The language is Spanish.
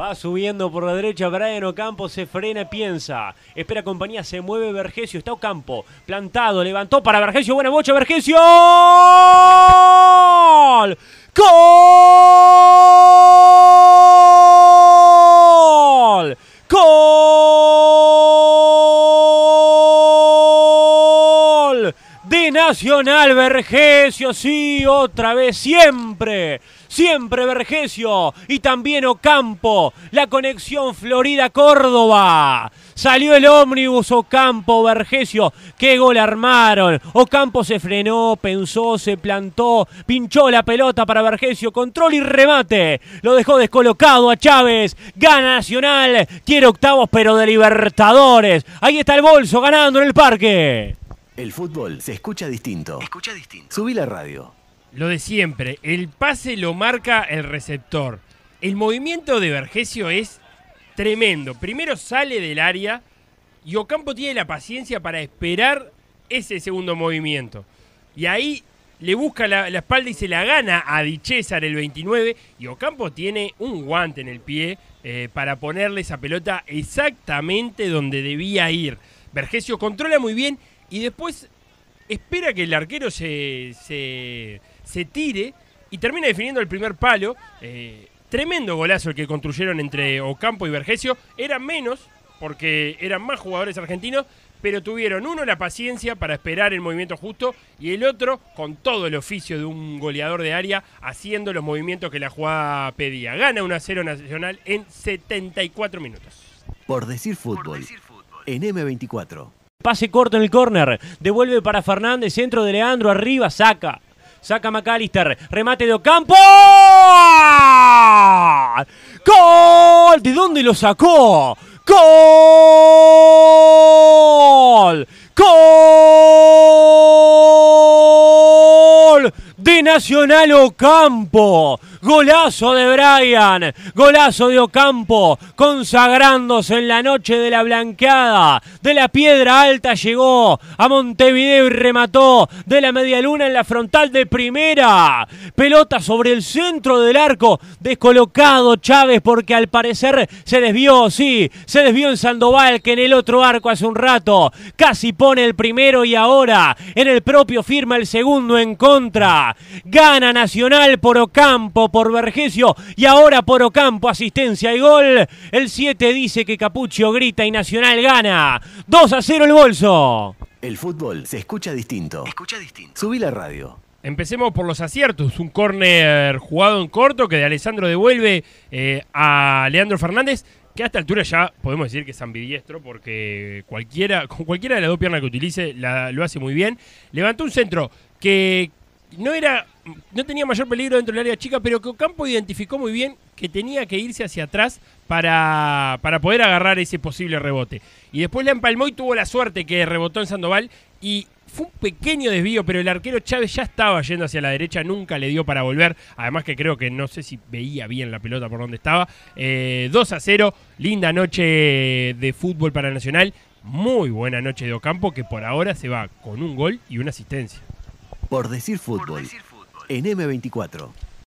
Va subiendo por la derecha Brian Ocampo, se frena, piensa. Espera compañía, se mueve Vergesio, está Ocampo. Plantado, levantó para Vergesio, buena bocha, Vergesio. ¡Gol! ¡Gol! Nacional Vergesio, sí, otra vez, siempre siempre Vergesio y también Ocampo, la conexión Florida-Córdoba. Salió el ómnibus Ocampo, Vergesio, qué gol armaron. Ocampo se frenó, pensó, se plantó, pinchó la pelota para Vergesio, control y remate. Lo dejó descolocado a Chávez. Gana Nacional, quiere octavos pero de Libertadores. Ahí está el bolso ganando en el parque. El fútbol se escucha distinto. Escucha distinto. Subí la radio. Lo de siempre, el pase lo marca el receptor. El movimiento de Vergesio es tremendo. Primero sale del área y Ocampo tiene la paciencia para esperar ese segundo movimiento. Y ahí le busca la, espalda y se la gana a Di César el 29. Y Ocampo tiene un guante en el pie eh, para ponerle esa pelota exactamente donde debía ir. Vergesio controla muy bien y después espera que el arquero se, se tire y termina definiendo el primer palo. Eh, tremendo golazo el que construyeron entre Ocampo y Vergesio. Eran menos, porque eran más jugadores argentinos, pero tuvieron uno la paciencia para esperar el movimiento justo y el otro con todo el oficio de un goleador de área haciendo los movimientos que la jugada pedía. Gana 1 a 0 Nacional en 74 minutos. Por decir fútbol, en M24. Pase corto en el córner, devuelve para Fernández, centro de Leandro, arriba, saca. Saca McAllister. Remate de Ocampo. ¡Gol! ¿De dónde lo sacó? ¡Gol! ¡Gol! De Nacional Ocampo. Golazo de Brian, golazo de Ocampo, consagrándose en la noche de la blanqueada. De la piedra alta llegó a Montevideo y remató de la media luna en la frontal de primera. Pelota sobre el centro del arco, descolocado Chávez porque al parecer se desvió, sí, se desvió en Sandoval que en el otro arco hace un rato casi pone el primero y ahora en el propio firma el segundo en contra. Gana Nacional por Ocampo por Vergesio y ahora por Ocampo, asistencia y gol. El 7 dice que Capucho grita y Nacional gana. 2 a 0 el bolso. El fútbol se escucha distinto. Escucha distinto. Subí la radio. Empecemos por los aciertos. Un córner jugado en corto que de Alessandro devuelve eh, a Leandro Fernández, que a esta altura ya podemos decir que es ambidiestro porque cualquiera, con cualquiera de las dos piernas que utilice lo hace muy bien. Levantó un centro que no era no tenía mayor peligro dentro del área chica, pero que Ocampo identificó muy bien que tenía que irse hacia atrás para, para poder agarrar ese posible rebote. Y después la empalmó y tuvo la suerte que rebotó en Sandoval y fue un pequeño desvío, pero el arquero Chávez ya estaba yendo hacia la derecha, nunca le dio para volver. Además que creo que no sé si veía bien la pelota por donde estaba. 2 eh, a 0, linda noche de fútbol para Nacional. Muy buena noche de Ocampo que por ahora se va con un gol y una asistencia. Por decir fútbol. En M24.